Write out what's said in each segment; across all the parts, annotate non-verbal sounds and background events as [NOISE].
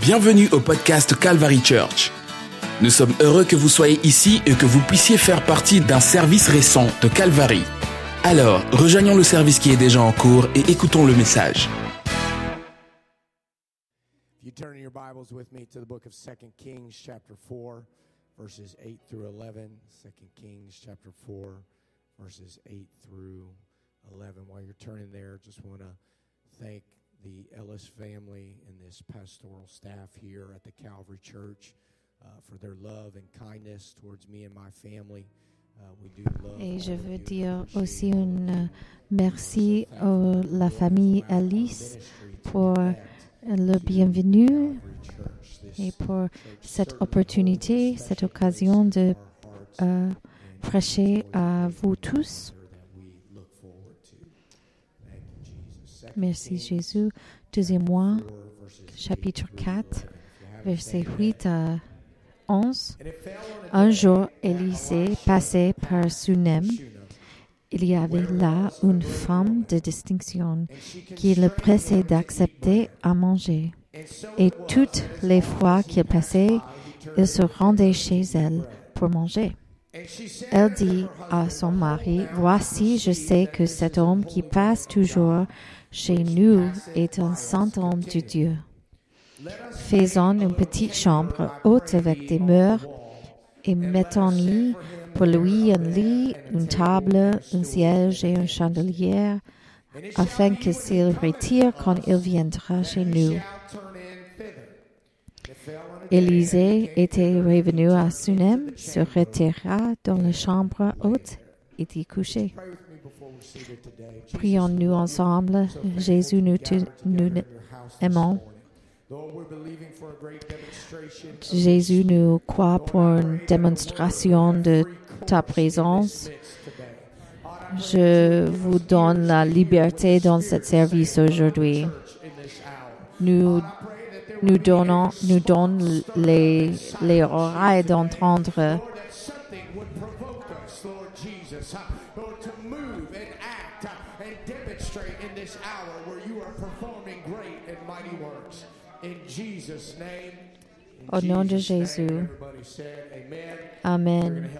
Bienvenue au podcast Calvary Church. Nous sommes heureux que vous soyez ici et que vous puissiez faire partie d'un service récent de Calvary. Alors, rejoignons le service qui est déjà en cours et écoutons le message. If you turn your Bibles with me to the book of 2 Kings, chapter 4, verses 8 through 11. 2 Kings, chapter 4, verses 8 through 11. While you're turning there, just want to thank the Ellis family and this pastoral staff here at the Calvary Church uh, for their love and kindness towards me and my family. Uh, we do love Et je veux dire aussi une euh, merci à la famille Alice pour le bienvenu et pour cette opportunité, cette occasion de euh, prêcher à vous tous. Merci Jésus. Deuxième mois, chapitre 4, versets 8 à 11. Un jour, Élisée passait par Sunem. Il y avait là une femme de distinction qui le pressait d'accepter à manger. Et toutes les fois qu'il passait, il se rendait chez elle pour manger. Elle dit à son mari, Voici, je sais que cet homme qui passe toujours chez nous est un saint homme de Dieu. Faisons une petite chambre haute avec des murs et mettons-y pour lui un lit, une table, un siège et un chandelier, afin que s'il retire quand il viendra chez nous. Élisée était revenu à Sunem, se retira dans la chambre haute et y couchait. Prions-nous ensemble. Jésus, nous, nous aimons. Jésus, nous croit pour une démonstration de ta présence. Je vous donne la liberté dans ce service aujourd'hui. Nous, nous donnons, nous donne les, les oreilles d'entendre. Au nom de Jésus. Amen.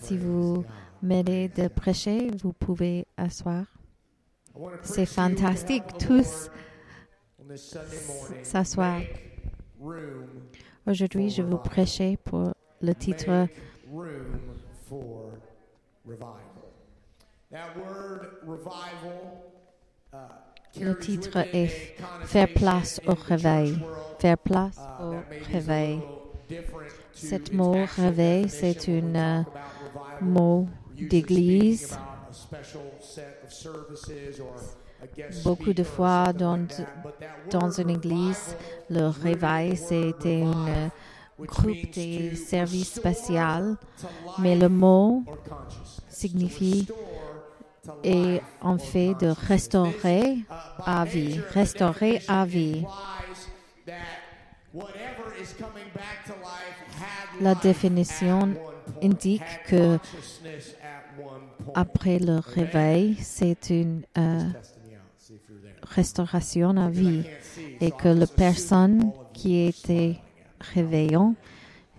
Si vous M'aidez de prêcher, vous pouvez asseoir. C'est fantastique. Tous s'asseoir. Aujourd'hui, je vous prêcher pour le titre uh, Le titre est Faire place connotation au réveil. Faire place uh, au réveil. Cet its mot réveil, c'est euh, revival. mot D'église. Beaucoup de fois dans, dans une église, le réveil, c'était un groupe des services to mais le mot signifie life en fait de restaurer à vie, restaurer à vie. La définition indique que après le réveil, c'est une euh, restauration à vie. Et que la personne qui était réveillant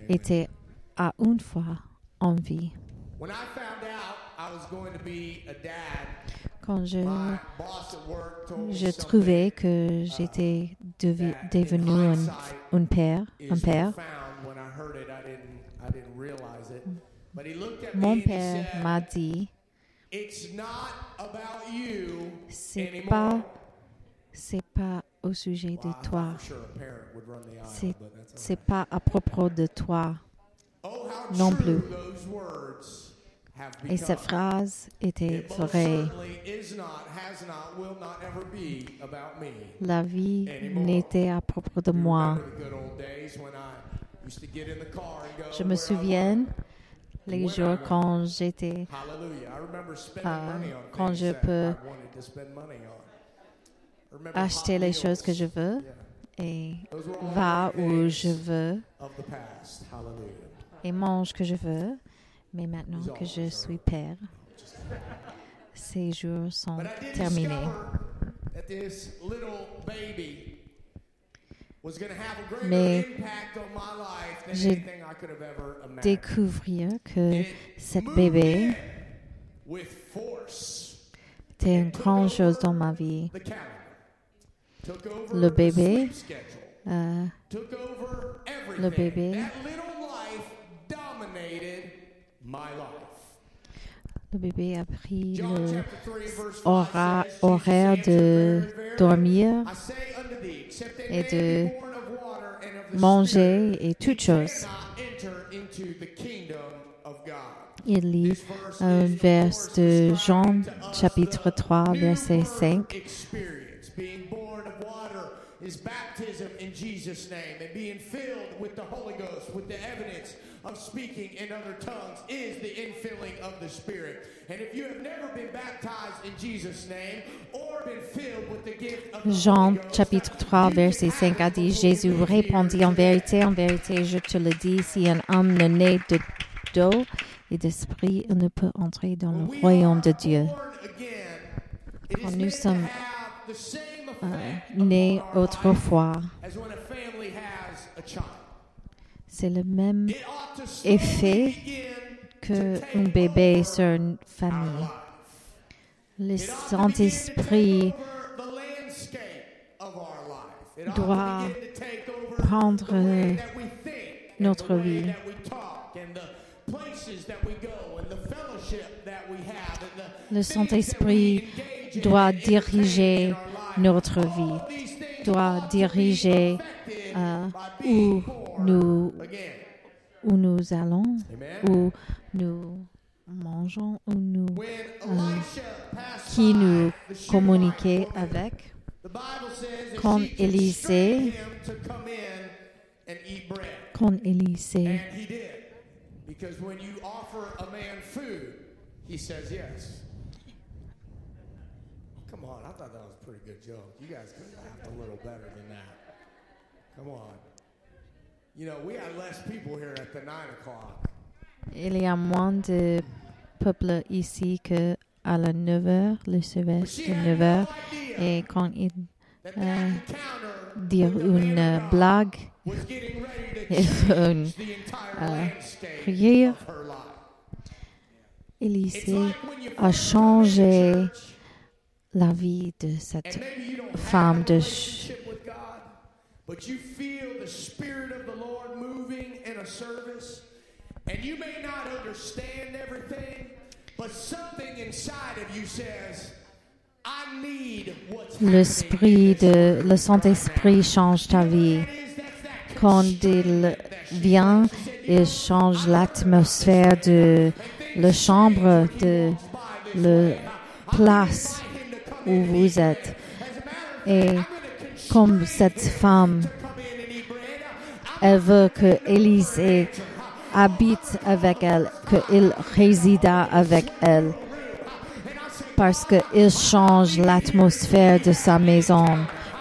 était à une fois en vie. Quand je, je trouvais que j'étais devenu un, père, un père, profound. When I heard it, I didn't, I didn't realize it. But he looked at me mon père m'a dit, "It's not about you c'est anymore." pas, c'est pas au sujet de toi, C'est- c'est pas à propos de toi. Oh, non plus. Et cette phrase était vraie. La vie n'était à propos de moi. Je me souviens. Les jours quand j'étais Euh, quand je peux acheter les choses que je veux et va où je veux et mange que je veux. Mais maintenant que je suis père, ces jours sont terminés. Mais j'ai découvert que cette bébé était une grande chose dans ma vie. Le bébé, euh, le bébé, le bébé a pris le hora- horaire de dormir et de manger et toutes choses. Il lit un vers de Jean chapitre 3 verset 5. experience. Being born of water is baptism in Jesus' name, and being filled with the Holy Ghost, with the evidence of speaking in other tongues, is the infilling of the Spirit. And if you have never been baptized in Jesus' name or been filled with the gift of the Jean chapitre 3 verset 5 a dit, Jésus répondit en vérité, en vérité, je te le dis, si un homme ne naît de d'eau et d'esprit, il ne peut entrer dans le royaume de Dieu. Quand nous sommes Euh, effect né upon our life autrefois, as when a family has a child. C'est le même effet qu'un bébé sur une famille. Le Saint-Esprit doit prendre notre vie. Le Saint-Esprit doit diriger notre vie, doit diriger euh, où nous, où nous allons, où nous mangeons, où nous, qui nous communiquer avec. Quand Élisée, quand Élisée. Because when you offer a man food, he says yes. Come on, I thought that was a pretty good joke. You guys could have laughed a little better than that. Come on. You know, we had less people here at the 9 o'clock. Il y a moins de peuple ici que à la 9 heures, le service de 9 heures. Et quand il euh, dit une blague, [LAUGHS] il fait une euh, rire. you a changé la vie de cette femme de God, but you feel the Spirit of the Lord moving in a service, and you may not understand everything, but something inside of you says, I need what's l'esprit de le Saint-Esprit change ta vie. Quand il vient, il change l'atmosphère de la chambre, de la place où vous êtes. Et comme cette femme, elle veut que Élisée habite avec elle, qu'il résida avec elle. Parce qu'il change l'atmosphère de sa maison.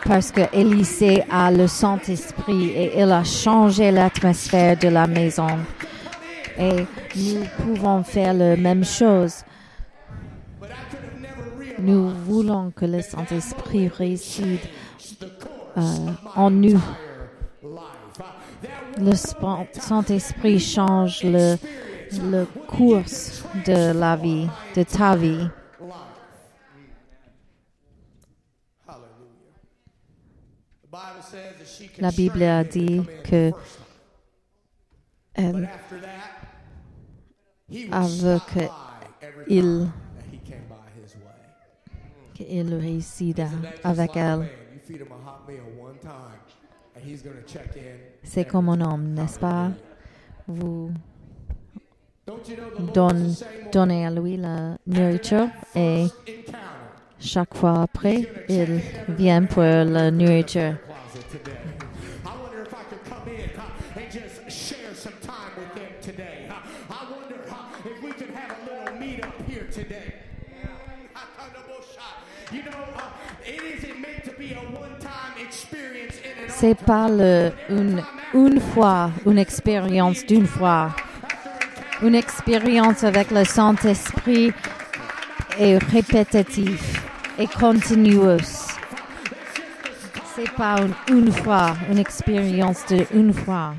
Parce que Élisée a le Saint-Esprit et il a changé l'atmosphère de la maison. Et nous pouvons faire la même chose. Nous voulons que le Saint-Esprit réside euh, en nous. Le Saint-Esprit change le, le cours de la vie, de ta vie. La Bible a dit que que il, qu'il réside avec elle. C'est comme un homme, n'est-ce pas? Vous donne- donnez à lui la nourriture et chaque fois après, il vient pour la nourriture. C'est pas une, une fois, une expérience d'une fois. Une expérience avec le Saint-Esprit est répétitif et continueux. C'est pas une, une fois, une expérience de une fois.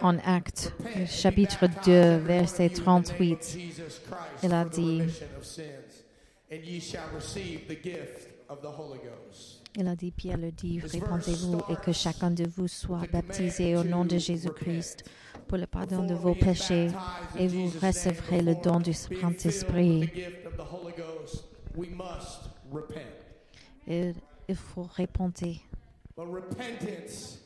En Acte, chapitre 2, verset 38, il a dit, il a dit, Pierre le dit, répondez-vous et que chacun de vous soit baptisé au nom de Jésus-Christ pour le pardon de vos péchés et vous recevrez le don du Saint-Esprit. Il, il faut répondre. Repentance,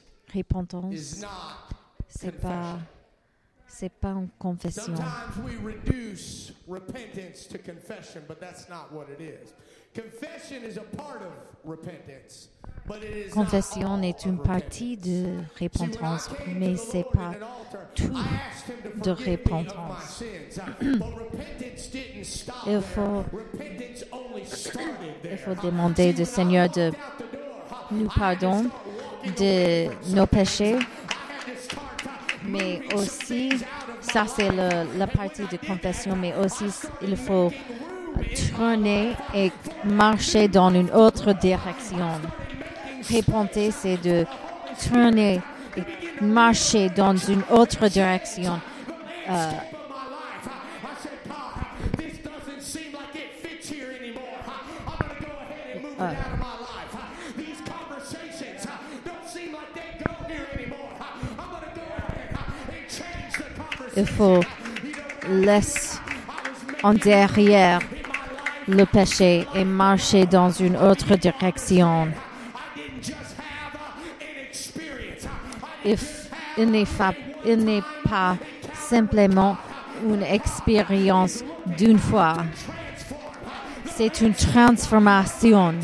c'est pas c'est pas une confession. Sometimes we reduce repentance to confession, but that's not what it is. Confession is a part of repentance. but it is not Confession all est une of partie de repentance. Mais c'est Lord pas tout de repentance. Il faut, il faut demander du Seigneur de nous pardonner de nos péchés, mais aussi, ça c'est la partie de confession, mais aussi il faut tourner et marcher dans une autre direction. Répenter, c'est de tourner et marcher dans une autre direction. Euh, faut laisser en derrière le péché et marcher dans une autre direction. Il n'est pas simplement une expérience d'une fois. C'est une transformation.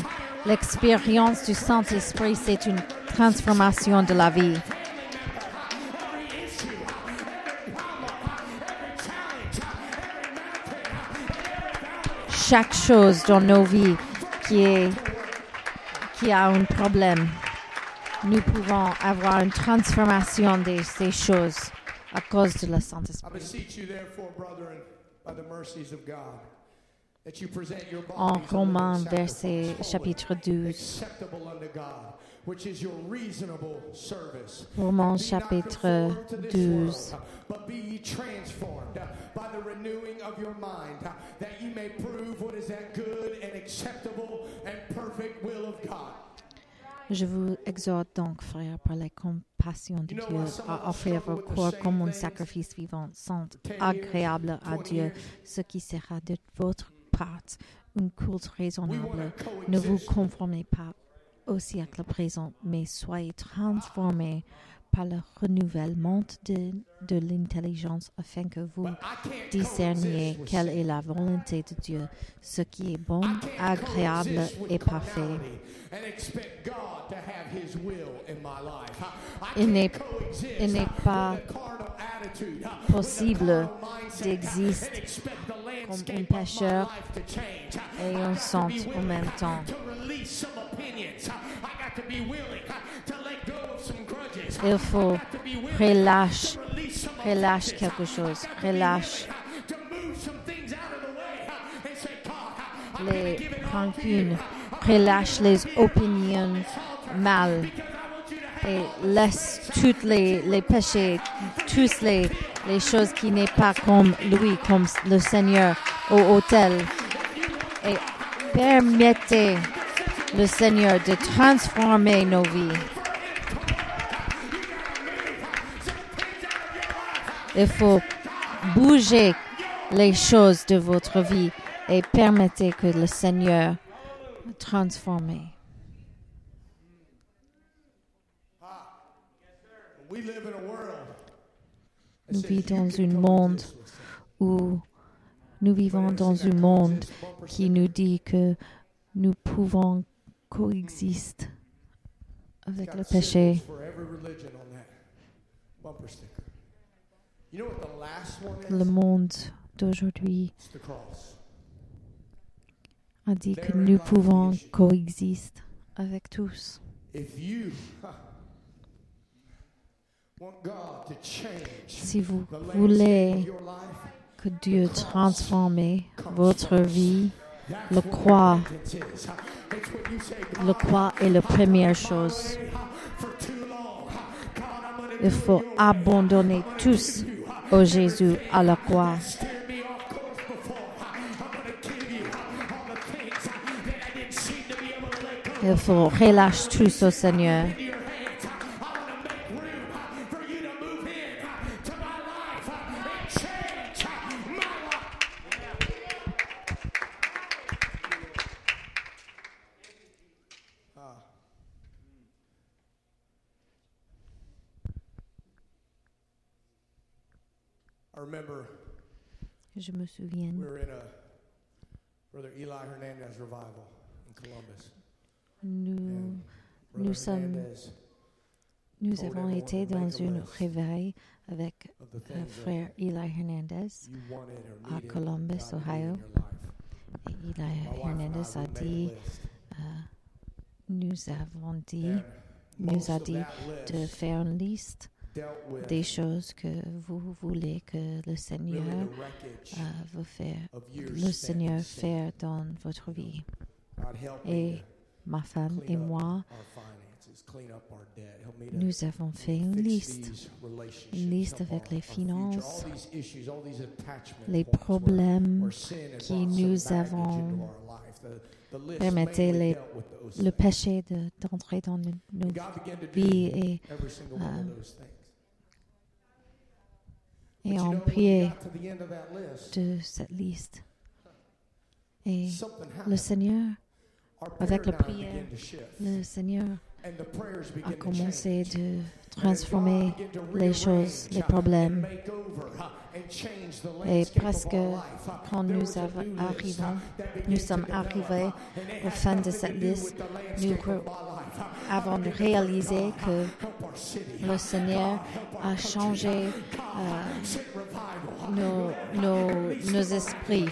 L'expérience du Saint-Esprit, c'est une transformation de la vie. Chaque chose dans nos vies qui, est, qui a un problème, nous pouvons avoir une transformation de ces choses à cause de la I En Romains, verset chapitre 12. acceptable unto God, which is your reasonable service. Romains chapitre conformed to this 12. world, But be ye transformed uh, by the renewing of your mind, uh, that ye may prove what is that good and acceptable and perfect will of God. Je vous exhorte donc, frères, par la compassion de Dieu, à offrir vos corps comme un sacrifice vivant, saint, agréable à Dieu, ce qui sera de votre part un culte raisonnable. Ne vous conformez pas au siècle présent, mais soyez transformés par le renouvellement de, de l'intelligence afin que vous discerniez quelle est la volonté de Dieu, ce qui est bon, agréable et parfait. Il n'est- pas possible d'exister comme un pécheur change. et un saint en même temps. Il faut relâche, relâche quelque chose, relâche. les rancunes, relâche les opinions mal et laisse toutes les, les péchés, tous les, les choses qui n'est pas comme lui, comme le Seigneur au hôtel. Et permettez le Seigneur de transformer nos vies. Il faut bouger les choses de votre vie et permettez que le Seigneur transforme. We live in a world that Nous vivons dans un monde où nous vivons dans un monde qui nous dit que nous pouvons coexister avec le péché. Le monde d'aujourd'hui a dit que nous pouvons coexister avec tous. [LAUGHS] Si vous voulez que Dieu transforme votre vie, le croix, le croix est la première chose. Il faut abandonner tous au Jésus à la croix. Il faut relâcher tous au Seigneur. Je me souviens. We were in a Brother Eli Hernandez revival in Nous, nous Brother sommes, Hernandez, nous avons été dans une réveil avec le frère Eli Hernandez. à Columbus, Ohio. Et Eli Hernandez a dit, euh, nous avons dit, nous a dit de list faire une liste des choses que vous voulez que le Seigneur euh, veut faire, le Seigneur faire dans votre vie. Et ma femme et moi, nous avons fait une liste, une liste avec les finances, les problèmes qui nous avons permettez les- le péché de- d'entrer dans nos, vies et, every single one um, of those things. et But you on know, when we priait got to the end of that list, de cette liste. Et le. Seigneur, avec la prière, le Seigneur a commencé de transformer les choses, les problèmes. Et presque quand nous arrivons, nous sommes arrivés au fin de cette liste, nous to réalisé pray, que le Seigneur a changé euh, nos, esprits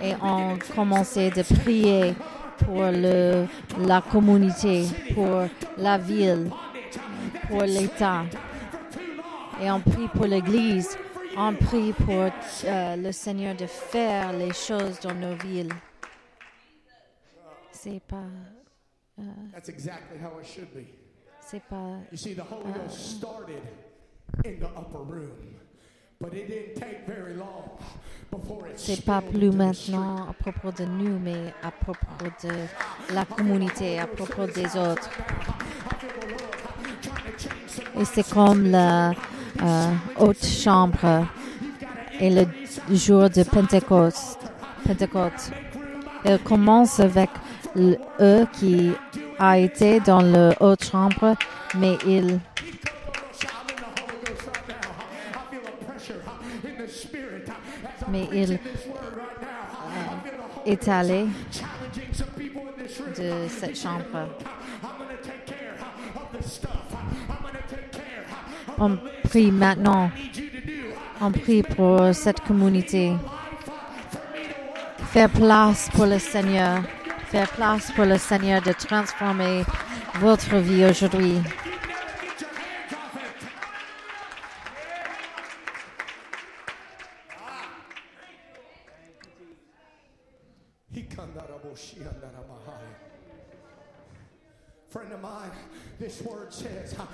et on commençait de prier pour le, la communauté, pour la ville, pour l'État. Et on prie pour l'Église. On prie pour euh, le Seigneur de faire les choses dans nos villes. C'est pas, That's exactly how it should be. c'est pas, You see, the Holy Ghost started in the upper room, but it didn't take very long before it c'est pas plus maintenant à propos de nous, mais à propos de la communauté, à propos des autres. Et c'est comme la euh, haute chambre et le jour de Pentecôte. Pentecôte. Il commence avec eux qui a été dans la haute chambre, mais il, mais il euh, est allé de cette chambre. On prie maintenant. On prie pour cette communauté. Faire place pour le Seigneur. Faire place pour le Seigneur de transformer votre vie aujourd'hui.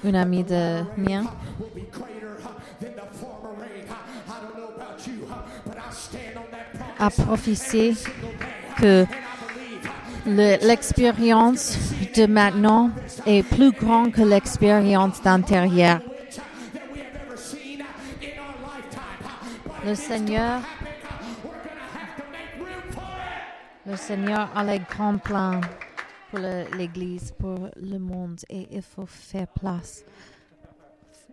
Une amie de mien a prophétisé que Le- l'expérience de maintenant est plus grande que l'expérience d'intérieur. Le Seigneur, le Seigneur a les grands plans pour l'Église, pour le monde, et il faut faire place.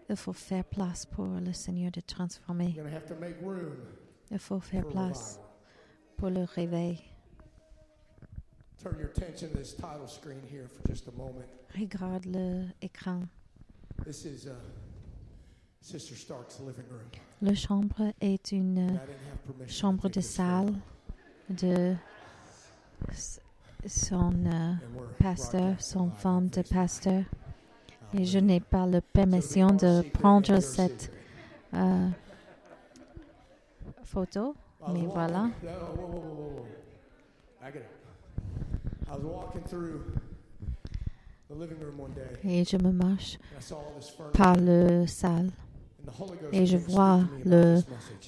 Il faut faire place pour le Seigneur de transformer. Il faut faire place pour le réveil. Turn your attention to this title screen here for just a moment. Regarde l'écran. This is uh, Sister Stark's living room. Le chambre est une chambre de salle de son euh, pasteur, son femme de pasteur. Et je n'ai pas la permission de prendre cette euh, photo, mais voilà. Et je me marche par le salle et je vois le,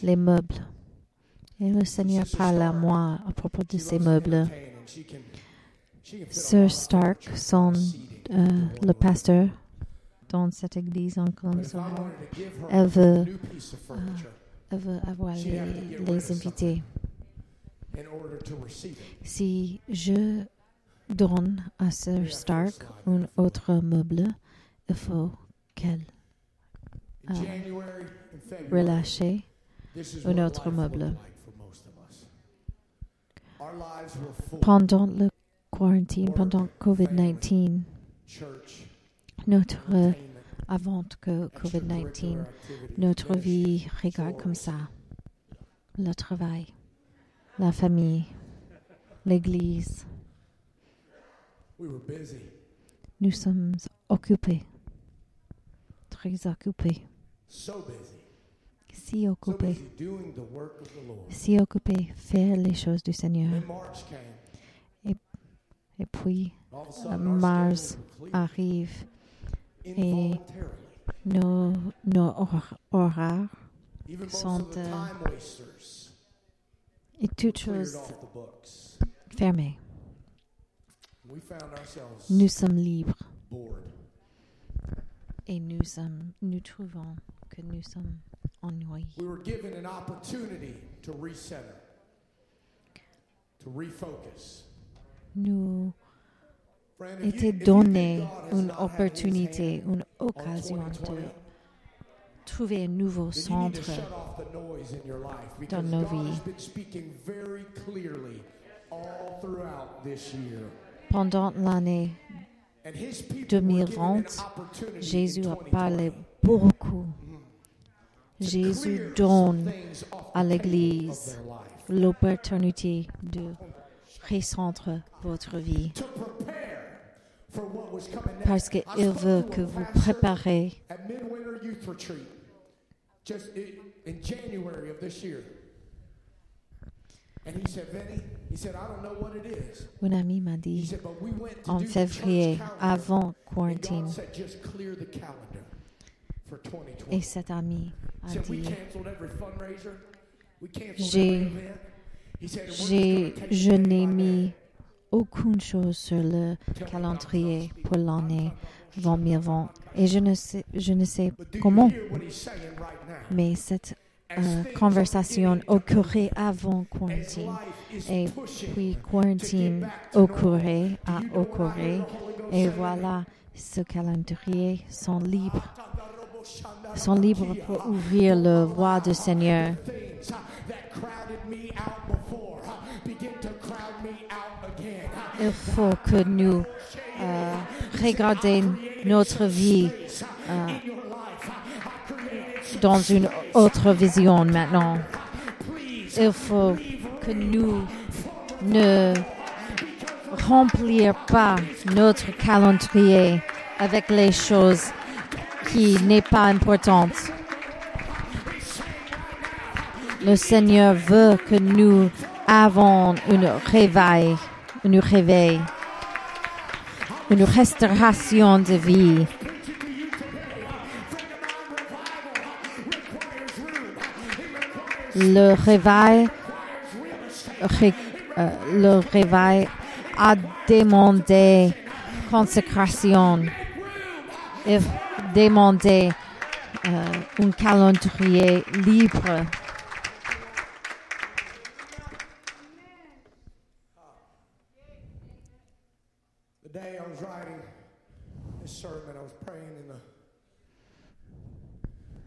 les meubles. Et le Seigneur parle à moi à propos de ces meubles. Sir Stark, son, euh, le pasteur dans cette église en Console, elle veut, euh, elle veut avoir les, les invités. Si je donne à Sir Stark un autre meuble, il faut qu'elle euh, relâche un autre meuble. Pendant le quarantine, pendant COVID-19, notre, avant que COVID-19, notre vie regarde comme ça. Le travail, la famille, l'église. Nous sommes occupés, très occupés, si occupés, si occupés faire les choses du Seigneur. Et, et puis, Mars arrive. Et nos, nos horaires sont euh, et toutes choses fermées. Nous sommes libres et nous, sommes, nous trouvons que nous sommes ennuyés. We were given an opportunity to recenter, to refocus. Nous était donné une opportunité, une on occasion 2020, de trouver un nouveau centre dans nos vies. Pendant l'année And his people were given an 2020. opportunity in Jésus a 2020 parlé beaucoup. Jésus donne à l'Église l'opportunité de recentrer votre vie parce qu'il veut que vous préparez Un ami m'a He dit en février, avant quarantine, God said, just clear the calendar for 2020. et cet ami a He said, we dit canceled every fundraiser. We canceled J'ai- je n'ai mis aucune chose sur le calendrier pour l'année 2020 et je ne sais, je ne sais comment, mais As euh, conversation occurrait avant quarantine et puis quarantine occurrait, I occurré et voilà, ce calendrier sont libres, sont libres pour ouvrir le voie du Seigneur. Il faut que nous euh, regardions notre vie euh, dans une autre vision maintenant. Il faut que nous ne remplir pas notre calendrier avec les choses qui n'est pas importantes. Le Seigneur veut que nous avons une réveil, une réveil, une restauration de vie. Le réveil, ré- euh, le réveil a demandé consécration, et demandé euh, un calendrier libre.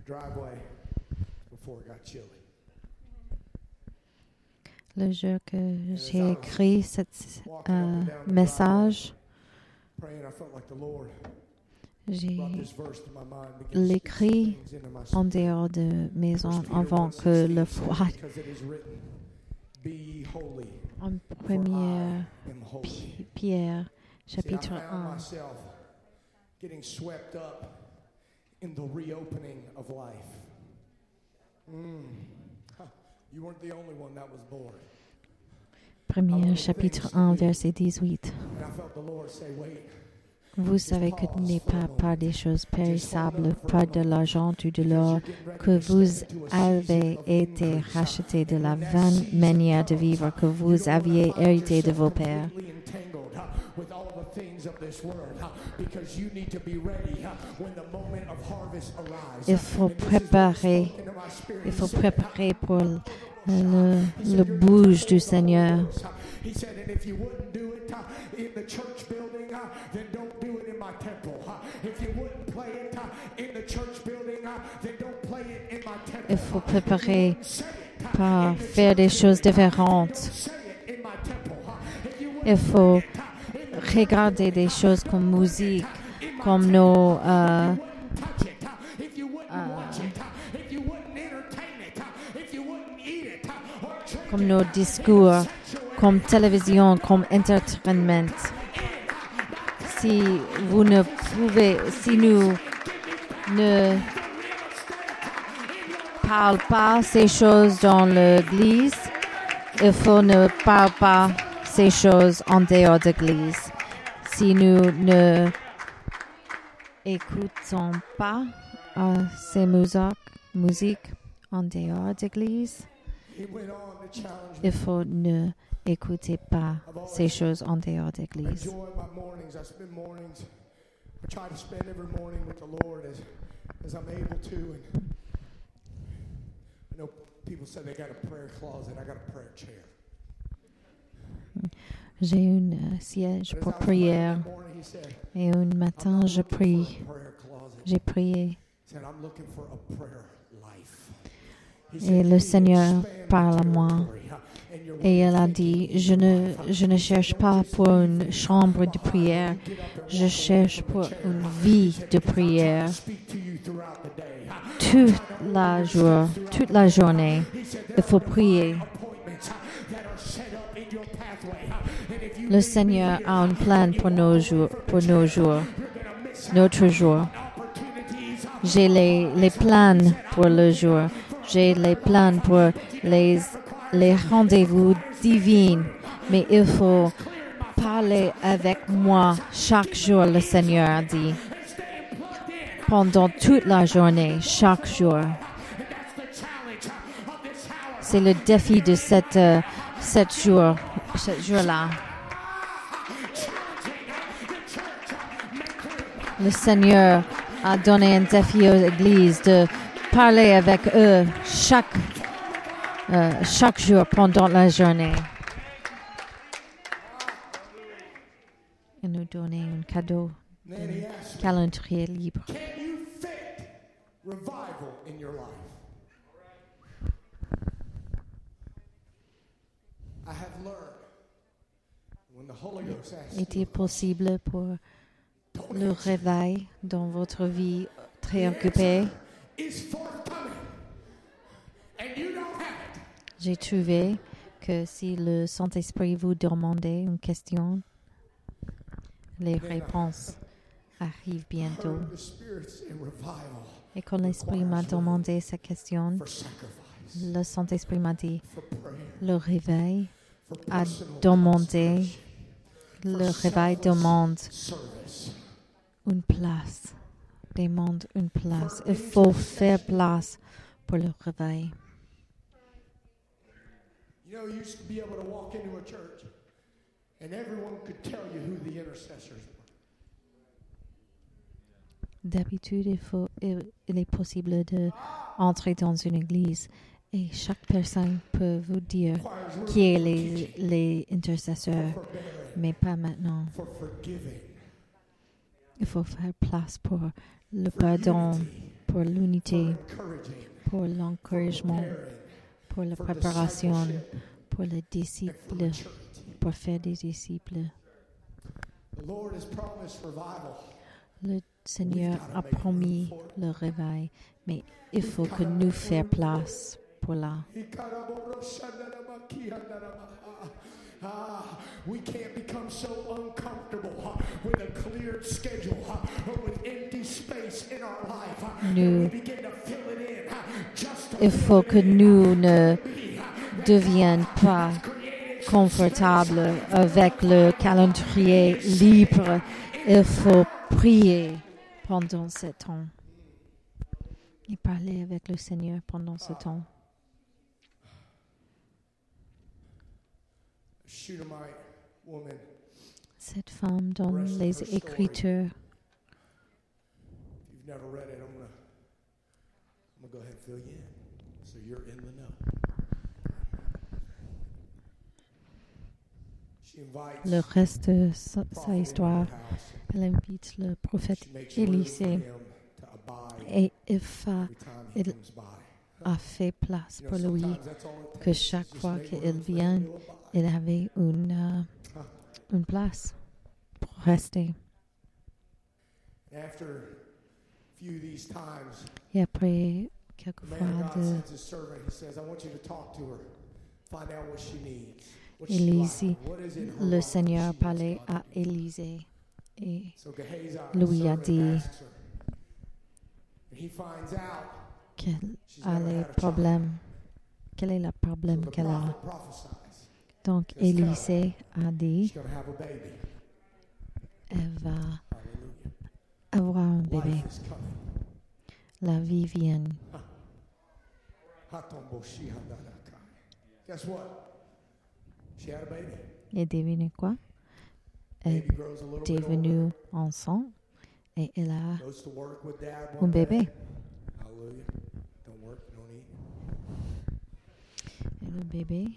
driveway before it got chilly. Le jour que j'ai écrit ce euh, message, j'ai l'écrit en dehors de maison avant 1:16 que le froid en première pierre chapitre 1. getting swept up in the reopening of life. Mm. Premier chapitre 1, verset 18. And I felt the Lord say, wait. Vous savez que ce n'est pas par des choses périssables, pas de l'argent ou de l'or, que vous avez été rachetés de la vaine manière de vivre que vous aviez hérité de vos pères. Things of this world because you need to be ready when the moment of harvest arrives. Il faut préparer, Into my spirit, il faut préparer pour le, le bouge du Seigneur. He said, and if you wouldn't do it in the church building, then don't do it in my temple. If you wouldn't play it in the church building, then don't play it in my temple. Il faut préparer par faire des choses différentes. Il faut regarder des choses comme musique, comme nos, euh, uh, uh, uh, uh, drink comme nos discours, comme télévision, comme entertainment. Si vous ne pouvez, si nous ne parlons pas ces choses dans l'église, il faut ne parler pas ces choses en dehors de l'église. Si nous ne écoutons pas euh, ces musiques, en dehors me. il faut ne écouter pas ces choses en dehors de J'ai une euh, siège pour prière et un matin je prie. for a prayer closet. J'ai prié Et le "You need to Seigneur parle à moi. et elle of a dit, je ne, je ne cherche pas pour une chambre de prière, je cherche pour une vie de prière toute la, jour, toute la journée. Il faut prier. Le Seigneur a un plan pour nos jours, pour nos jours, notre jour. J'ai les, les plans pour le jour. J'ai les plans pour les, les rendez-vous divins. Mais il faut parler avec moi chaque jour, le Seigneur a dit. Pendant toute la journée, chaque jour. C'est le défi de cette, euh, cette jour, ce jour-là. Le Seigneur a donné un défi aux églises de parler avec eux chaque, euh, chaque jour pendant la journée. Et nous donner un cadeau, asked, calendrier libre. Can you fit revival in your life? I have learned when the Holy Ghost asks Est-il possible pour le réveil dans votre vie très occupée? J'ai trouvé que si le Saint-Esprit vous demandait une question, les réponses arrivent bientôt. Et quand l'Esprit m'a demandé cette question, le Saint-Esprit m'a dit, le réveil a demandé, le réveil demande. Une place, demande une place. Il faut faire place pour le réveil. You know, you used to be able to walk into a church and everyone could tell you who the intercessors were. D'habitude, il, faut, il, il est possible de entrer dans une église et chaque personne peut vous dire qui est les, les intercesseurs, mais pas maintenant. Il faut faire place pour le pardon, pour l'unité, pour l'encouragement, pour la préparation, pour les disciples, pour faire des disciples. Le Seigneur a promis le réveil, mais il faut que nous fassions place pour là. Ah, we can't become so uncomfortable uh, with a cleared schedule uh, or with empty space in our life. Uh, Nous- uh, Il faut que nous ne deviennent pas confortables avec le calendrier libre. Il faut prier pendant ce temps et parler avec le Seigneur pendant ce temps. Shunammite woman. Cette femme dans les Écritures, If you've never read it, I'm gonna I'm gonna go ahead and fill you in, so you're in. The know. She invites le reste de sa, histoire, elle invite le prophète Élisée et il- a fait place pour lui. que chaque fois qu'il vient. Il avait une, euh, une place pour rester. After a few of these times, Et après quelques fois de sends his servant. He says, "I want you to talk to her, find out what she needs, what she Élisée, le Seigneur parlait à Élisée et lui a dit she's a les problèmes. Quel est le problème qu'elle a? Donc Élisée a dit, elle va avoir un bébé. La vie vient. Hatomboshihadadakai. Guess what? She had a baby. Et devinez quoi? Elle est devenue enceinte et elle a un bébé. Et le bébé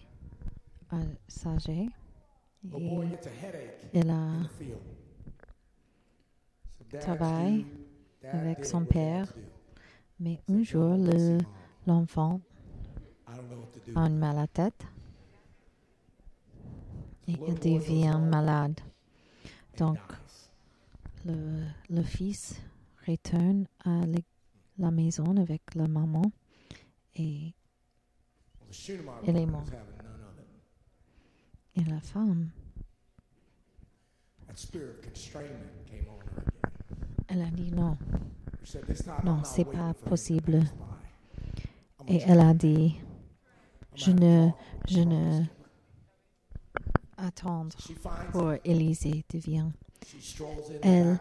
gets a dad avec son père. Mais un "Go jour, le- l'enfant a un mal à tête. Et il devient malade. donc. Le, le fils retourne à la maison avec la maman et, elle est woman morte. was having none of it. Et la femme, That spirit of constrainment came on her again. elle a dit non. She said, "This time I'm Non, c'est pas possible. Et elle a dit, je ne- je ne- promised him." attendre pour Élisée devient Elle-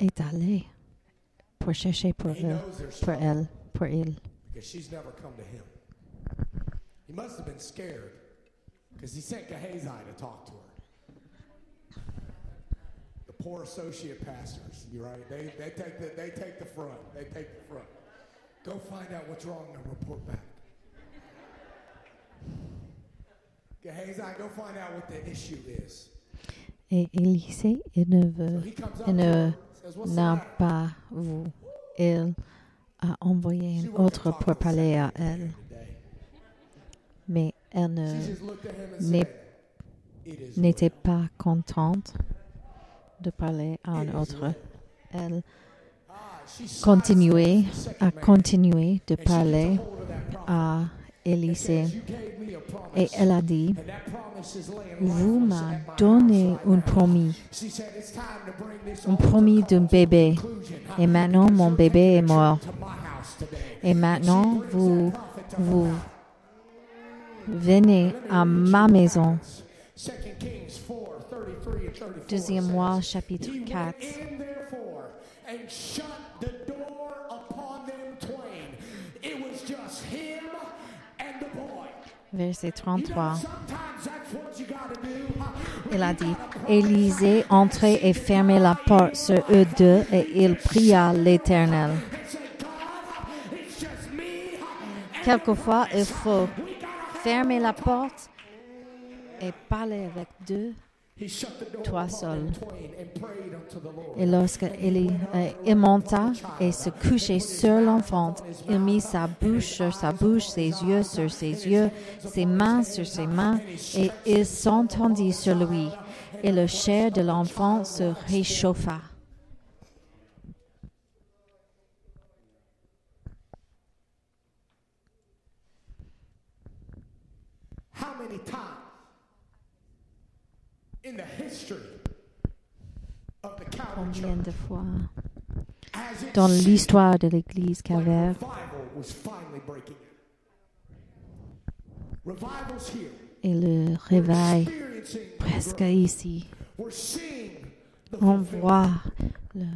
est allée pour chercher pour elle, pour elle, pour il. because she's never come to him. He must have been scared because he sent Gehazi to talk to her. The poor associate pastors, you right? They, they take the they take the front. They take the front. Go find out what's wrong and report back. Gehazi, go find out what the issue is. Et Élisée, il ne veut, il ne her, says, "What's the n'a matter?" pas vu. Il a envoyé She un wasn't autre pour parler à elle, today. mais elle She ne- just looked at him and n'est- said, "It is n'était pas contente de parler à un autre. well." Elle Ah, continuait à continuer de parler à and Élisée. says, "You gave me a promise, Et elle a dit, vous m'avez donné un now." promis, She said, "It's time to bring this un promis d'un bébé. Et maintenant, mon bébé est mort. truth to my house today." Et maintenant, vous. Venez à ma maison. happens. 2 Kings 4, 33 and 34 Deuxième mois, chapitre He 4. went in therefore and shut the door upon them twain. It was just him and the boy. Verset You know, 33. sometimes that's what you gotta do. huh? Il a dit, Élisée entrait et fermait la porte sur eux deux et il pria l'Éternel. Quelquefois, il faut fermer la porte et parler avec Dieu. Toi seul. Et lorsque euh, monta et se couchait sur l'enfant, il mit sa bouche sur sa bouche, ses yeux sur ses yeux, ses mains sur ses mains, et il s'entendit sur lui. Et le chair de l'enfant se réchauffa. How many Combien de fois dans l'histoire de l'Église Calvaire, et le réveil presque ici. On voit le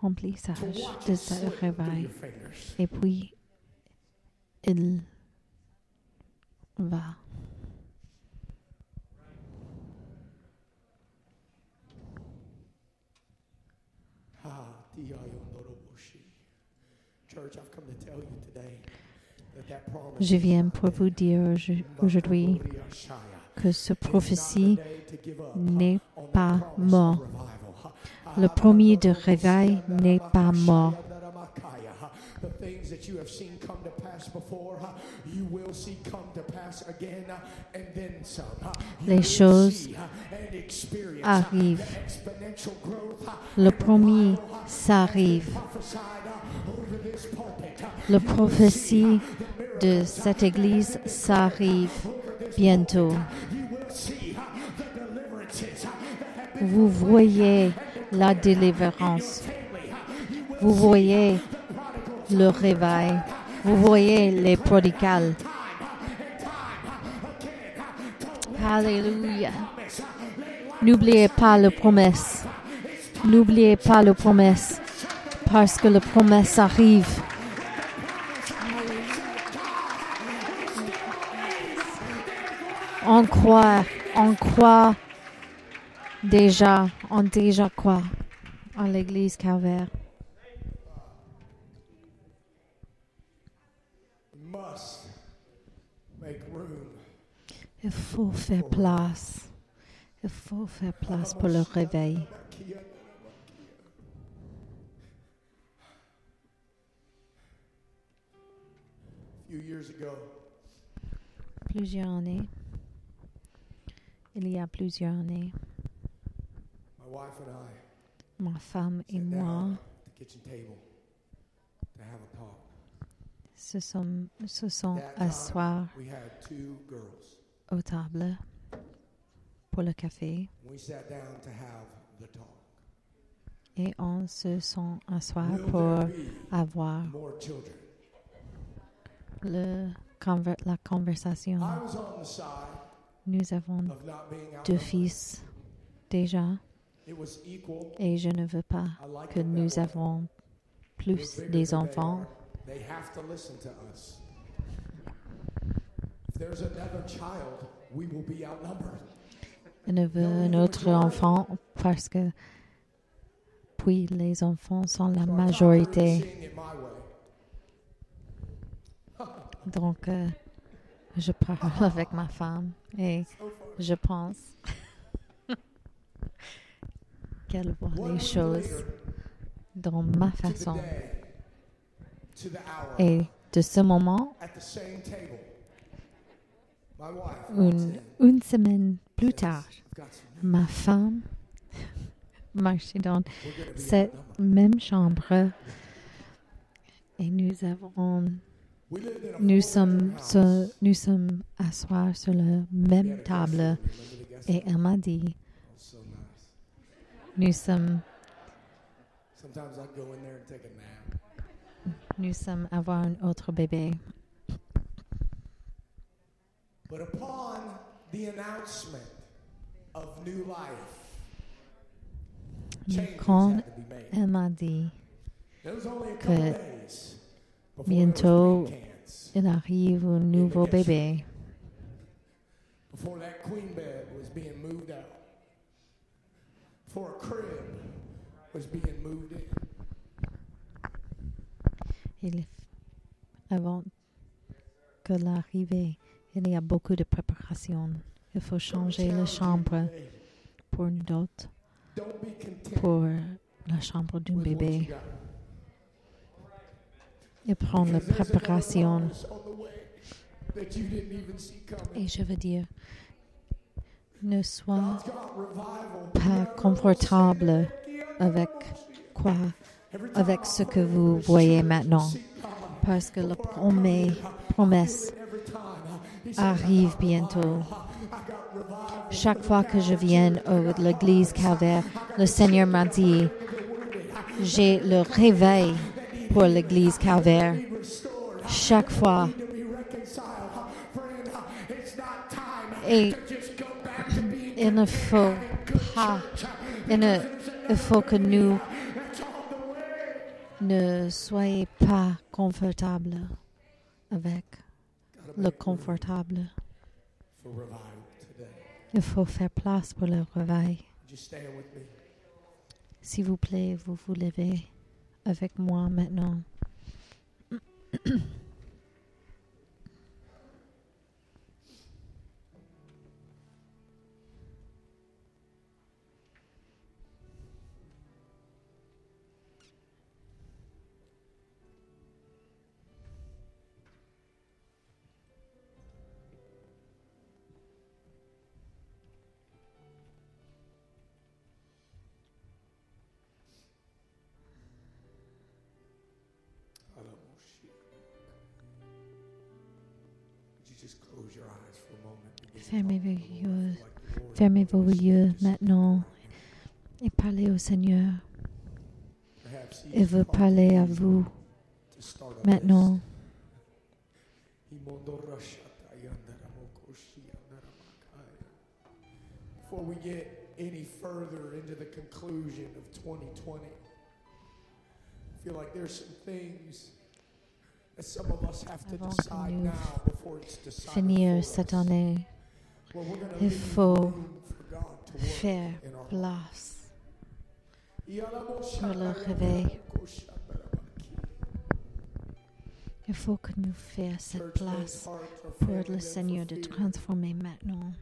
remplissage de ce réveil. Et puis, il va. Je viens pour vous dire aujourd'hui que ce prophétie n'est pas mort. Le premier de réveil n'est pas mort. Les choses arrivent. Le premier s'arrive. Le prophétie de cette église s'arrive bientôt. Vous voyez la délivrance. Vous voyez le réveil. Vous voyez les prodigales. Alléluia. N'oubliez pas la promesse. N'oubliez pas la promesse. Parce que la promesse arrive. On croit, on croit déjà, on déjà croit en l'église Calvaire. Il faut faire place. Il faut faire place pour le réveil. Plusieurs années, il y a plusieurs années, ma femme et moi se sont, se sont aux tables pour le café. Et on se sont asseoir pour avoir le, la conversation. Nous avons deux fils déjà. Et je ne veux pas que nous avons plus des enfants. Je ne veux un autre enfant parce que puis les enfants sont la majorité. [LAUGHS] Donc, euh, je parle [LAUGHS] avec ma femme et je pense [LAUGHS] qu'elle voit les choses dans ma façon. Et de ce moment, une, une semaine plus tard, ma femme [LAUGHS] marchait dans cette même chambre et nous avons nous sommes, sur, nous sommes asseoir sur la même table et elle m'a dit nous sommes nous sommes avoir un autre bébé. But upon the announcement of new life, quand elle m'a dit que bientôt il arrive un nouveau bébé, before that queen bed was being moved out, before a crib was being moved in. il, avant que l'arrivée, il y a beaucoup de préparation. Il faut changer la chambre pour une content pour la chambre d'un bébé. Et prendre la préparation. Et je veux dire, ne sois pas confortable avec quoi, avec ce que vous voyez maintenant. Parce que la promesse, promesse Every time uh, he says, arrive bientôt. Chaque fois que je viens à l'église Calvaire, le Seigneur m'a dit, j'ai le réveil pour l'église Calvaire. Chaque fois. Et il ne faut pas, il, ne, il faut que nous ne soyez pas confortables avec le confortable. Il faut faire place pour le réveil. S'il vous plaît, vous vous levez avec moi maintenant. [CLEARS THROAT] Fermez vos yeux, fermez vos yeux maintenant et parlez au Seigneur. Il veut parler à vous maintenant. Before we get any further into the conclusion of 2020, I feel like there's some things that some of us have to Avant que nous finir for cette année, il faut faire place. Pour le réveil. Il faut que nous fassions cette place pour le Seigneur de transformer maintenant.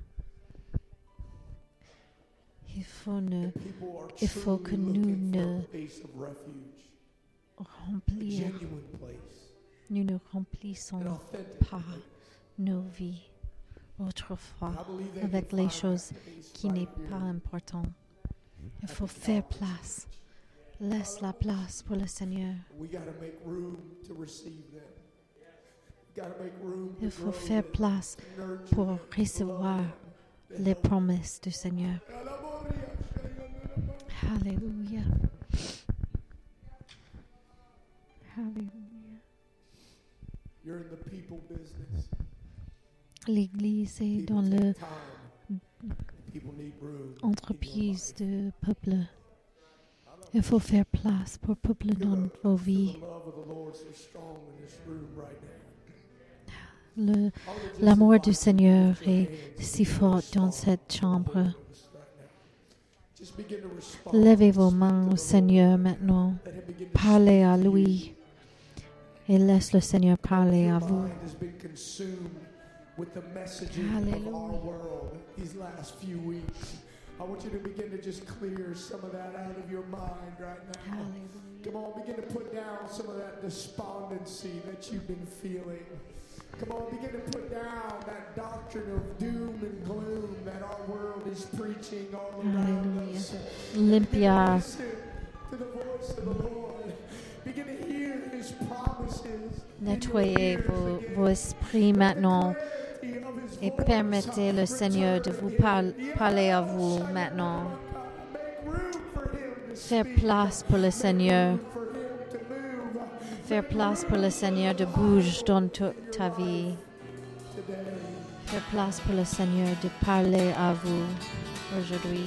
Il faut ne il faut que nous ne- remplir, genuine place, nous ne remplissons pas nos vies autrefois avec les choses qui n'est pas important. Il faut faire place. Laisse la place pour le Seigneur. Il faut faire place pour recevoir les promesses du Seigneur. Alléluia. Alléluia. L'Église est dans le entreprise de peuple. Il faut faire place pour peuple dans vos vies. L'amour du Seigneur est si fort dans cette chambre. Levez vos mains au Seigneur maintenant. Parlez à lui et laisse le Seigneur parler à Your vous. mind has been consumed with the messaging of Hallelujah. our world these last few weeks. I want you to begin to just clear some of that out of your mind right now. Come on, begin to put down some of that despondency that you've been feeling. Come on, begin to put down that doctrine of doom and gloom that our world is preaching all around Hallelujah. us. Limpia, Listen to the voice of the Lord. Begin to hear his promises. Nettoyez vos, esprits maintenant et permettez le Seigneur de vous par- parler à vous maintenant. Faire place pour le Seigneur. Faire place pour le Seigneur de bouger dans toute ta vie. Faire place pour le Seigneur de parler à vous aujourd'hui.